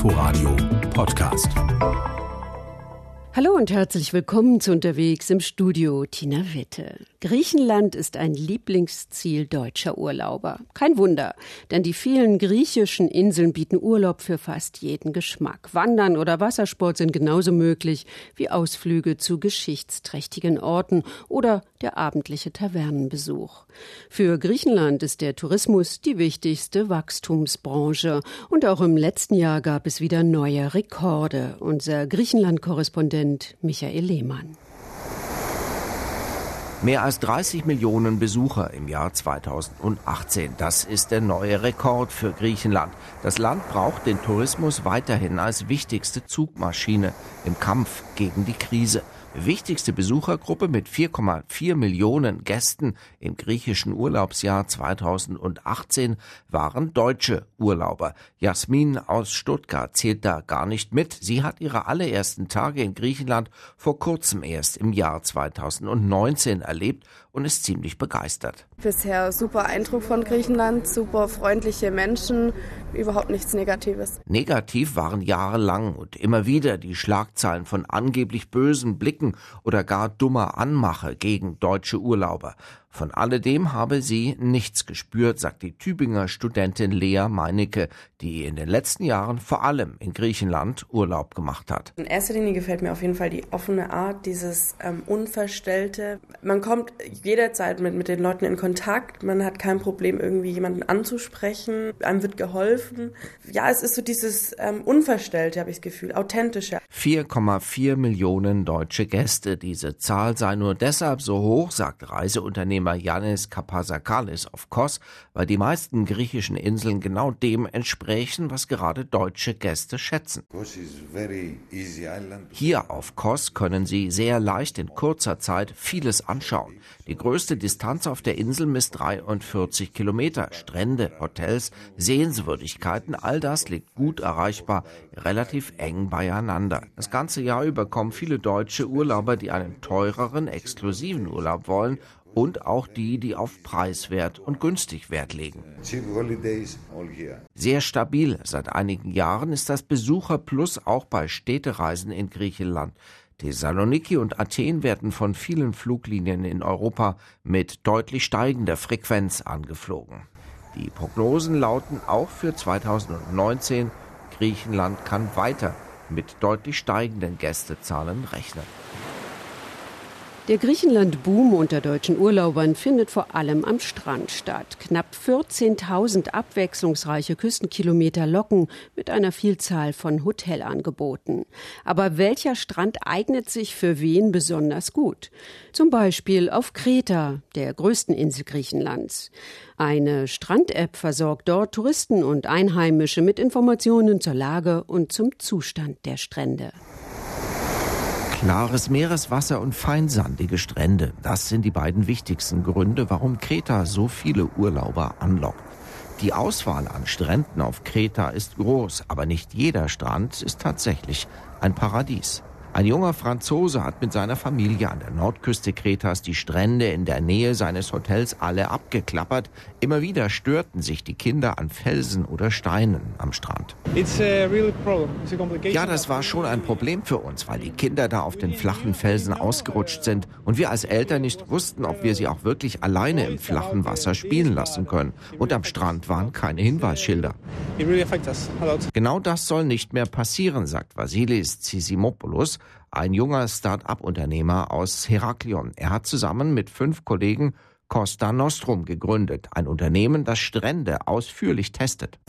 Inforadio Podcast. Hallo und herzlich willkommen zu Unterwegs im Studio Tina Witte. Griechenland ist ein Lieblingsziel deutscher Urlauber. Kein Wunder, denn die vielen griechischen Inseln bieten Urlaub für fast jeden Geschmack. Wandern oder Wassersport sind genauso möglich wie Ausflüge zu geschichtsträchtigen Orten oder der abendliche Tavernenbesuch. Für Griechenland ist der Tourismus die wichtigste Wachstumsbranche und auch im letzten Jahr gab es wieder neue Rekorde. Unser Griechenland-Korrespondent Michael Lehmann. Mehr als 30 Millionen Besucher im Jahr 2018. Das ist der neue Rekord für Griechenland. Das Land braucht den Tourismus weiterhin als wichtigste Zugmaschine im Kampf gegen die Krise wichtigste Besuchergruppe mit 4,4 Millionen Gästen im griechischen Urlaubsjahr 2018 waren deutsche Urlauber. Jasmin aus Stuttgart zählt da gar nicht mit. Sie hat ihre allerersten Tage in Griechenland vor kurzem erst im Jahr 2019 erlebt und ist ziemlich begeistert. Bisher super Eindruck von Griechenland, super freundliche Menschen, überhaupt nichts Negatives. Negativ waren jahrelang und immer wieder die Schlagzeilen von angeblich bösen Blicken oder gar dummer Anmache gegen deutsche Urlauber. Von alledem habe sie nichts gespürt, sagt die Tübinger Studentin Lea Meinecke, die in den letzten Jahren vor allem in Griechenland Urlaub gemacht hat. In erster Linie gefällt mir auf jeden Fall die offene Art, dieses ähm, Unverstellte. Man kommt jederzeit mit, mit den Leuten in Kontakt, man hat kein Problem, irgendwie jemanden anzusprechen, einem wird geholfen. Ja, es ist so dieses ähm, Unverstellte, habe ich das Gefühl, authentische. 4,4 Millionen deutsche Gäste. Diese Zahl sei nur deshalb so hoch, sagt Reiseunternehmer Unternehmer Yannis Kapasakalis auf Kos, weil die meisten griechischen Inseln genau dem entsprechen, was gerade deutsche Gäste schätzen. Hier auf Kos können Sie sehr leicht in kurzer Zeit vieles anschauen. Die größte Distanz auf der Insel misst 43 Kilometer. Strände, Hotels, Sehenswürdigkeiten, all das liegt gut erreichbar, relativ eng beieinander. Das ganze Jahr über kommen viele deutsche Urlauber, die einen teureren, exklusiven Urlaub wollen und auch die, die auf preiswert und günstig Wert legen. Sehr stabil. Seit einigen Jahren ist das Besucher Plus auch bei Städtereisen in Griechenland. Thessaloniki und Athen werden von vielen Fluglinien in Europa mit deutlich steigender Frequenz angeflogen. Die Prognosen lauten auch für 2019, Griechenland kann weiter mit deutlich steigenden Gästezahlen rechnen. Der Griechenland-Boom unter deutschen Urlaubern findet vor allem am Strand statt. Knapp 14.000 abwechslungsreiche Küstenkilometer locken mit einer Vielzahl von Hotelangeboten. Aber welcher Strand eignet sich für wen besonders gut? Zum Beispiel auf Kreta, der größten Insel Griechenlands. Eine Strand-App versorgt dort Touristen und Einheimische mit Informationen zur Lage und zum Zustand der Strände. Klares Meereswasser und feinsandige Strände, das sind die beiden wichtigsten Gründe, warum Kreta so viele Urlauber anlockt. Die Auswahl an Stränden auf Kreta ist groß, aber nicht jeder Strand ist tatsächlich ein Paradies. Ein junger Franzose hat mit seiner Familie an der Nordküste Kretas die Strände in der Nähe seines Hotels alle abgeklappert. Immer wieder störten sich die Kinder an Felsen oder Steinen am Strand. Ja, das war schon ein Problem für uns, weil die Kinder da auf den flachen Felsen ausgerutscht sind und wir als Eltern nicht wussten, ob wir sie auch wirklich alleine im flachen Wasser spielen lassen können. Und am Strand waren keine Hinweisschilder. Genau das soll nicht mehr passieren, sagt Vasilis Tsisimopoulos, ein junger Start-up-Unternehmer aus Heraklion. Er hat zusammen mit fünf Kollegen Costa Nostrum gegründet, ein Unternehmen, das Strände ausführlich testet.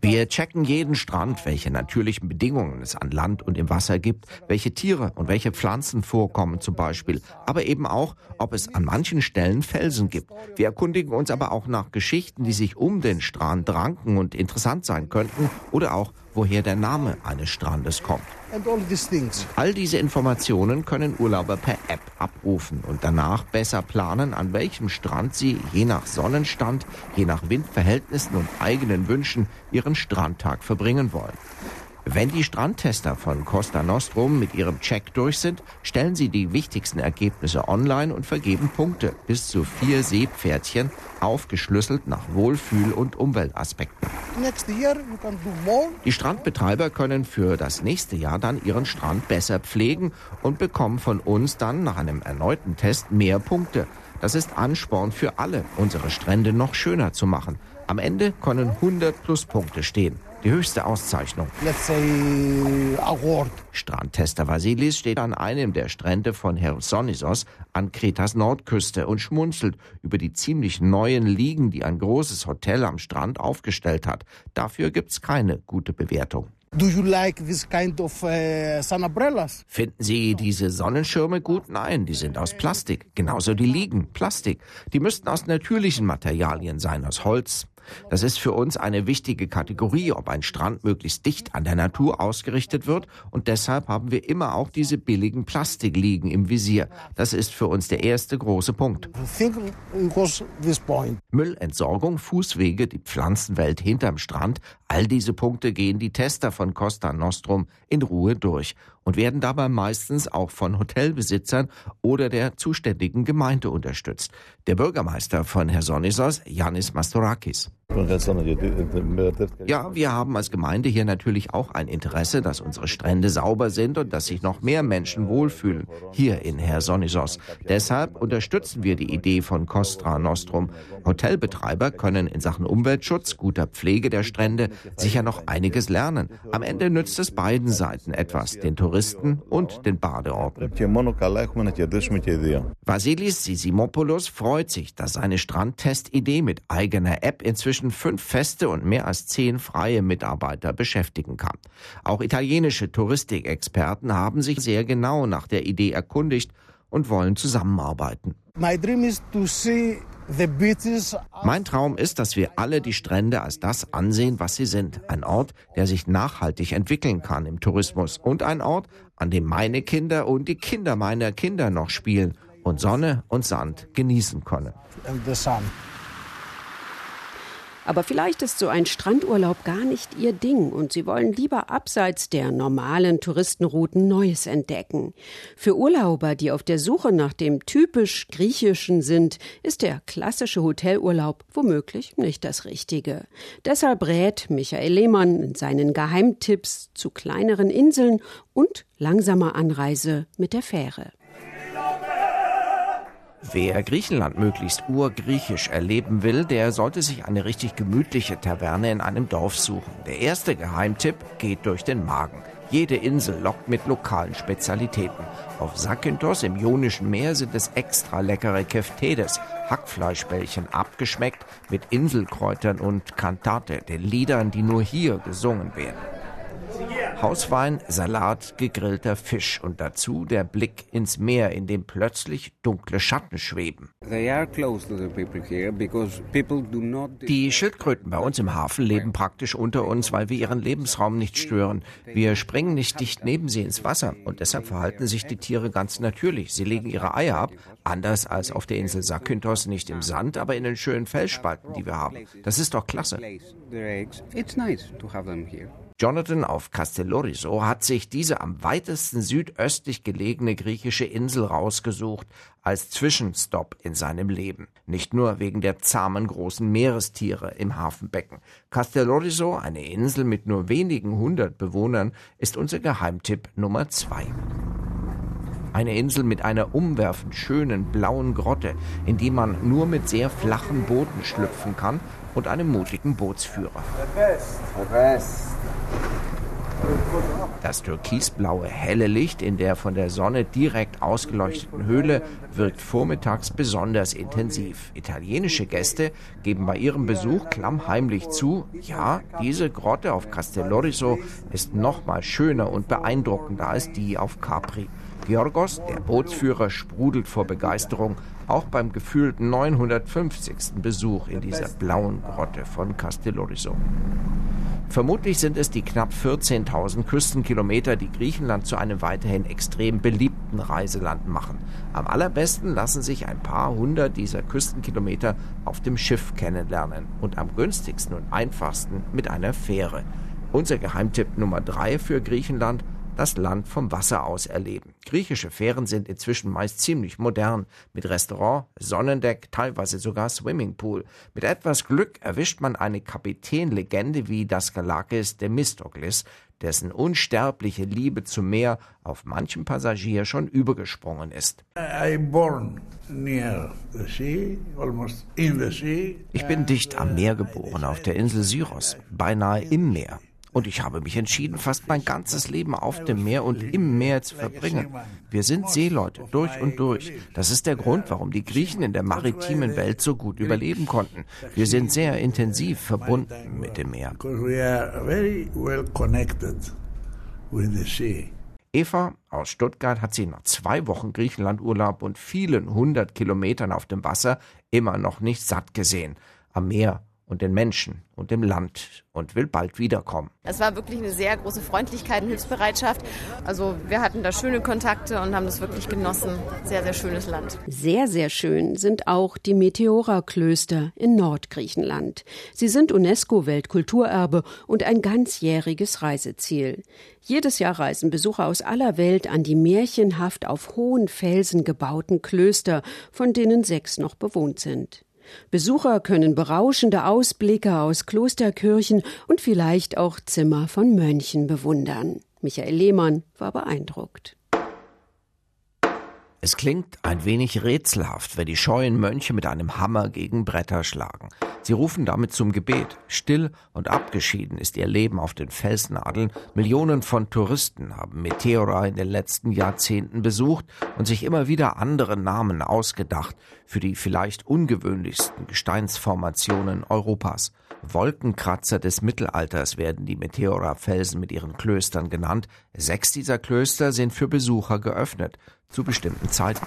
Wir checken jeden Strand, welche natürlichen Bedingungen es an Land und im Wasser gibt, welche Tiere und welche Pflanzen vorkommen zum Beispiel, aber eben auch, ob es an manchen Stellen Felsen gibt. Wir erkundigen uns aber auch nach Geschichten, die sich um den Strand ranken und interessant sein könnten oder auch woher der Name eines Strandes kommt. All diese Informationen können Urlauber per App abrufen und danach besser planen, an welchem Strand sie je nach Sonnenstand, je nach Windverhältnissen und eigenen Wünschen ihren Strandtag verbringen wollen. Wenn die Strandtester von Costa Nostrum mit ihrem Check durch sind, stellen sie die wichtigsten Ergebnisse online und vergeben Punkte, bis zu vier Seepferdchen, aufgeschlüsselt nach Wohlfühl- und Umweltaspekten. Die Strandbetreiber können für das nächste Jahr dann ihren Strand besser pflegen und bekommen von uns dann nach einem erneuten Test mehr Punkte. Das ist Ansporn für alle, unsere Strände noch schöner zu machen. Am Ende können 100 Pluspunkte stehen. Die höchste Auszeichnung. Strandtester Vasilis steht an einem der Strände von Chersonissos an Kretas Nordküste und schmunzelt über die ziemlich neuen Liegen, die ein großes Hotel am Strand aufgestellt hat. Dafür gibt's keine gute Bewertung. Do you like this kind of uh, sun umbrellas? Finden Sie diese Sonnenschirme gut? Nein, die sind aus Plastik. Genauso die Liegen, Plastik. Die müssten aus natürlichen Materialien sein, aus Holz, das ist für uns eine wichtige Kategorie, ob ein Strand möglichst dicht an der Natur ausgerichtet wird. Und deshalb haben wir immer auch diese billigen Plastikliegen im Visier. Das ist für uns der erste große Punkt. Müllentsorgung, Fußwege, die Pflanzenwelt hinterm Strand, all diese Punkte gehen die Tester von Costa Nostrum in Ruhe durch und werden dabei meistens auch von Hotelbesitzern oder der zuständigen Gemeinde unterstützt. Der Bürgermeister von Hersonissos, Yanis Mastorakis. Ja, wir haben als Gemeinde hier natürlich auch ein Interesse, dass unsere Strände sauber sind und dass sich noch mehr Menschen wohlfühlen, hier in Hersonissos. Deshalb unterstützen wir die Idee von Costra Nostrum. Hotelbetreiber können in Sachen Umweltschutz, guter Pflege der Strände sicher noch einiges lernen. Am Ende nützt es beiden Seiten etwas, den Touristen und den Badeorten. Vasilis Sisimopoulos freut sich, dass seine Strandtestidee mit eigener App inzwischen inzwischen fünf feste und mehr als zehn freie Mitarbeiter beschäftigen kann. Auch italienische Touristikexperten haben sich sehr genau nach der Idee erkundigt und wollen zusammenarbeiten. Mein Traum ist, dass wir alle die Strände als das ansehen, was sie sind. Ein Ort, der sich nachhaltig entwickeln kann im Tourismus und ein Ort, an dem meine Kinder und die Kinder meiner Kinder noch spielen und Sonne und Sand genießen können. Aber vielleicht ist so ein Strandurlaub gar nicht ihr Ding und sie wollen lieber abseits der normalen Touristenrouten Neues entdecken. Für Urlauber, die auf der Suche nach dem typisch griechischen sind, ist der klassische Hotelurlaub womöglich nicht das Richtige. Deshalb rät Michael Lehmann in seinen Geheimtipps zu kleineren Inseln und langsamer Anreise mit der Fähre. Wer Griechenland möglichst urgriechisch erleben will, der sollte sich eine richtig gemütliche Taverne in einem Dorf suchen. Der erste Geheimtipp geht durch den Magen. Jede Insel lockt mit lokalen Spezialitäten. Auf Zakynthos im Ionischen Meer sind es extra leckere Keftedes, Hackfleischbällchen abgeschmeckt mit Inselkräutern und Cantate, den Liedern, die nur hier gesungen werden. Hauswein, Salat, gegrillter Fisch und dazu der Blick ins Meer, in dem plötzlich dunkle Schatten schweben. Die Schildkröten bei uns im Hafen leben praktisch unter uns, weil wir ihren Lebensraum nicht stören. Wir springen nicht dicht neben sie ins Wasser und deshalb verhalten sich die Tiere ganz natürlich. Sie legen ihre Eier ab, anders als auf der Insel Zakynthos, nicht im Sand, aber in den schönen Felsspalten, die wir haben. Das ist doch klasse. Jonathan auf Castellorizo hat sich diese am weitesten südöstlich gelegene griechische Insel rausgesucht als Zwischenstopp in seinem Leben. Nicht nur wegen der zahmen großen Meerestiere im Hafenbecken. Castellorizo, eine Insel mit nur wenigen hundert Bewohnern, ist unser Geheimtipp Nummer zwei. Eine Insel mit einer umwerfend schönen blauen Grotte, in die man nur mit sehr flachen Booten schlüpfen kann und einem mutigen Bootsführer. The best. The best. Das türkisblaue helle Licht in der von der Sonne direkt ausgeleuchteten Höhle wirkt vormittags besonders intensiv. Italienische Gäste geben bei ihrem Besuch klammheimlich zu, ja, diese Grotte auf Castellorizo ist noch mal schöner und beeindruckender als die auf Capri. Georgos, der Bootsführer, sprudelt vor Begeisterung, auch beim gefühlt 950. Besuch in dieser blauen Grotte von Castellorizo. Vermutlich sind es die knapp 14.000 Küstenkilometer, die Griechenland zu einem weiterhin extrem beliebten Reiseland machen. Am allerbesten lassen sich ein paar hundert dieser Küstenkilometer auf dem Schiff kennenlernen und am günstigsten und einfachsten mit einer Fähre. Unser Geheimtipp Nummer drei für Griechenland – das Land vom Wasser aus erleben. Griechische Fähren sind inzwischen meist ziemlich modern, mit Restaurant, Sonnendeck, teilweise sogar Swimmingpool. Mit etwas Glück erwischt man eine Kapitänlegende wie das Galakis Themistokles, dessen unsterbliche Liebe zum Meer auf manchem Passagier schon übergesprungen ist. Ich bin dicht am Meer geboren, auf der Insel Syros, beinahe im Meer. Und ich habe mich entschieden, fast mein ganzes Leben auf dem Meer und im Meer zu verbringen. Wir sind Seeleute durch und durch. Das ist der Grund, warum die Griechen in der maritimen Welt so gut überleben konnten. Wir sind sehr intensiv verbunden mit dem Meer. Eva aus Stuttgart hat sich nach zwei Wochen Griechenlandurlaub und vielen hundert Kilometern auf dem Wasser immer noch nicht satt gesehen. Am Meer und den Menschen und dem Land und will bald wiederkommen. Es war wirklich eine sehr große Freundlichkeit und Hilfsbereitschaft. Also wir hatten da schöne Kontakte und haben das wirklich genossen. Sehr, sehr schönes Land. Sehr, sehr schön sind auch die Meteora-Klöster in Nordgriechenland. Sie sind UNESCO-Weltkulturerbe und ein ganzjähriges Reiseziel. Jedes Jahr reisen Besucher aus aller Welt an die märchenhaft auf hohen Felsen gebauten Klöster, von denen sechs noch bewohnt sind. Besucher können berauschende Ausblicke aus Klosterkirchen und vielleicht auch Zimmer von Mönchen bewundern. Michael Lehmann war beeindruckt. Es klingt ein wenig rätselhaft, wenn die scheuen Mönche mit einem Hammer gegen Bretter schlagen. Sie rufen damit zum Gebet. Still und abgeschieden ist ihr Leben auf den Felsnadeln. Millionen von Touristen haben Meteora in den letzten Jahrzehnten besucht und sich immer wieder andere Namen ausgedacht für die vielleicht ungewöhnlichsten Gesteinsformationen Europas. Wolkenkratzer des Mittelalters werden die Meteora-Felsen mit ihren Klöstern genannt. Sechs dieser Klöster sind für Besucher geöffnet, zu bestimmten Zeiten.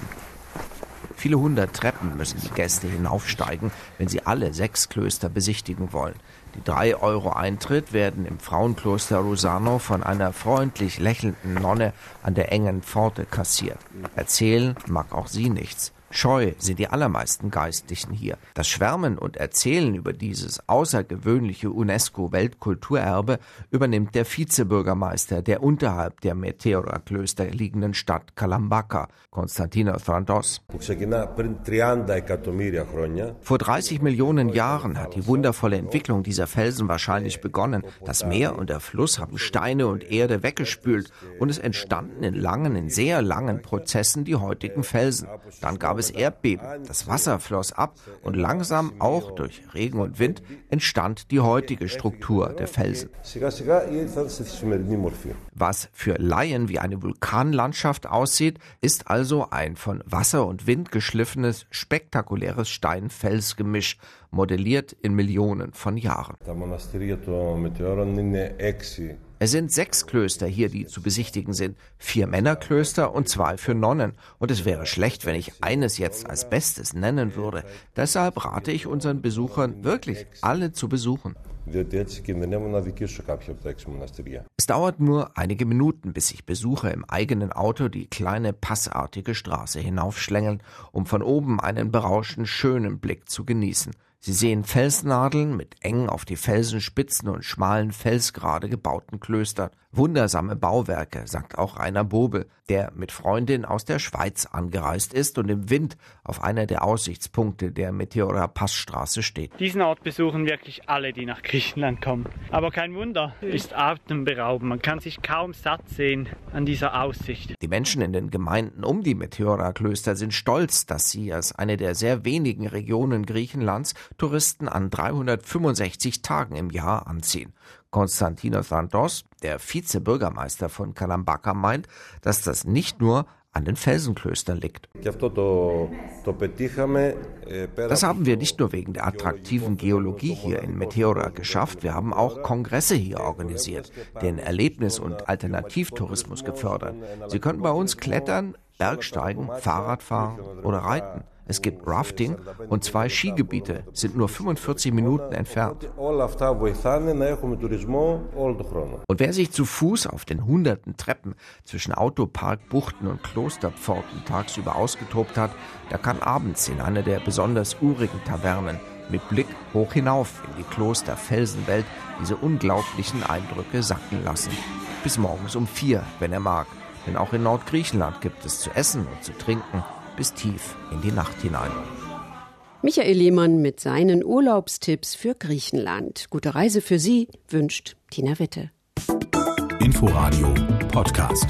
Viele hundert Treppen müssen die Gäste hinaufsteigen, wenn sie alle sechs Klöster besichtigen wollen. Die drei Euro Eintritt werden im Frauenkloster Rosano von einer freundlich lächelnden Nonne an der engen Pforte kassiert. Erzählen mag auch sie nichts. Scheu sind die allermeisten Geistlichen hier. Das Schwärmen und Erzählen über dieses außergewöhnliche UNESCO-Weltkulturerbe übernimmt der Vizebürgermeister der unterhalb der Meteora-Klöster liegenden Stadt Kalambaka, Konstantinos Thrandos. Vor 30 Millionen Jahren hat die wundervolle Entwicklung dieser Felsen wahrscheinlich begonnen. Das Meer und der Fluss haben Steine und Erde weggespült und es entstanden in langen, in sehr langen Prozessen die heutigen Felsen. Dann gab es Erdbeben. Das Wasser floss ab und langsam auch durch Regen und Wind entstand die heutige Struktur der Felsen. Was für Laien wie eine Vulkanlandschaft aussieht, ist also ein von Wasser und Wind geschliffenes, spektakuläres Stein-Fels-Gemisch, modelliert in Millionen von Jahren. Es sind sechs Klöster hier, die zu besichtigen sind. Vier Männerklöster und zwei für Nonnen. Und es wäre schlecht, wenn ich eines jetzt als Bestes nennen würde. Deshalb rate ich unseren Besuchern wirklich, alle zu besuchen. Es dauert nur einige Minuten, bis sich Besucher im eigenen Auto die kleine passartige Straße hinaufschlängeln, um von oben einen berauschend schönen Blick zu genießen. Sie sehen Felsnadeln mit eng auf die Felsenspitzen und schmalen Felsgrade gebauten Klöstern. Wundersame Bauwerke, sagt auch Rainer Bobel, der mit Freundin aus der Schweiz angereist ist und im Wind auf einer der Aussichtspunkte der Meteora Passstraße steht. Diesen Ort besuchen wirklich alle, die nach Griechenland kommen. Aber kein Wunder, ist atemberaubend. Man kann sich kaum satt sehen an dieser Aussicht. Die Menschen in den Gemeinden um die Meteora-Klöster sind stolz, dass sie als eine der sehr wenigen Regionen Griechenlands Touristen an 365 Tagen im Jahr anziehen. Konstantinos Thantos, der Vizebürgermeister von Kalambaka, meint, dass das nicht nur an den Felsenklöstern liegt. Das haben wir nicht nur wegen der attraktiven Geologie hier in Meteora geschafft, wir haben auch Kongresse hier organisiert, den Erlebnis- und Alternativtourismus gefördert. Sie können bei uns klettern, Bergsteigen, Fahrradfahren oder reiten. Es gibt Rafting und zwei Skigebiete sind nur 45 Minuten entfernt. Und wer sich zu Fuß auf den hunderten Treppen zwischen Autopark, Buchten und Klosterpforten tagsüber ausgetobt hat, der kann abends in einer der besonders urigen Tavernen mit Blick hoch hinauf in die Kloster-Felsenwelt diese unglaublichen Eindrücke sacken lassen. Bis morgens um vier, wenn er mag. Denn auch in Nordgriechenland gibt es zu essen und zu trinken bis tief in die Nacht hinein. Michael Lehmann mit seinen Urlaubstipps für Griechenland. Gute Reise für Sie wünscht Tina Witte. Inforadio Podcast.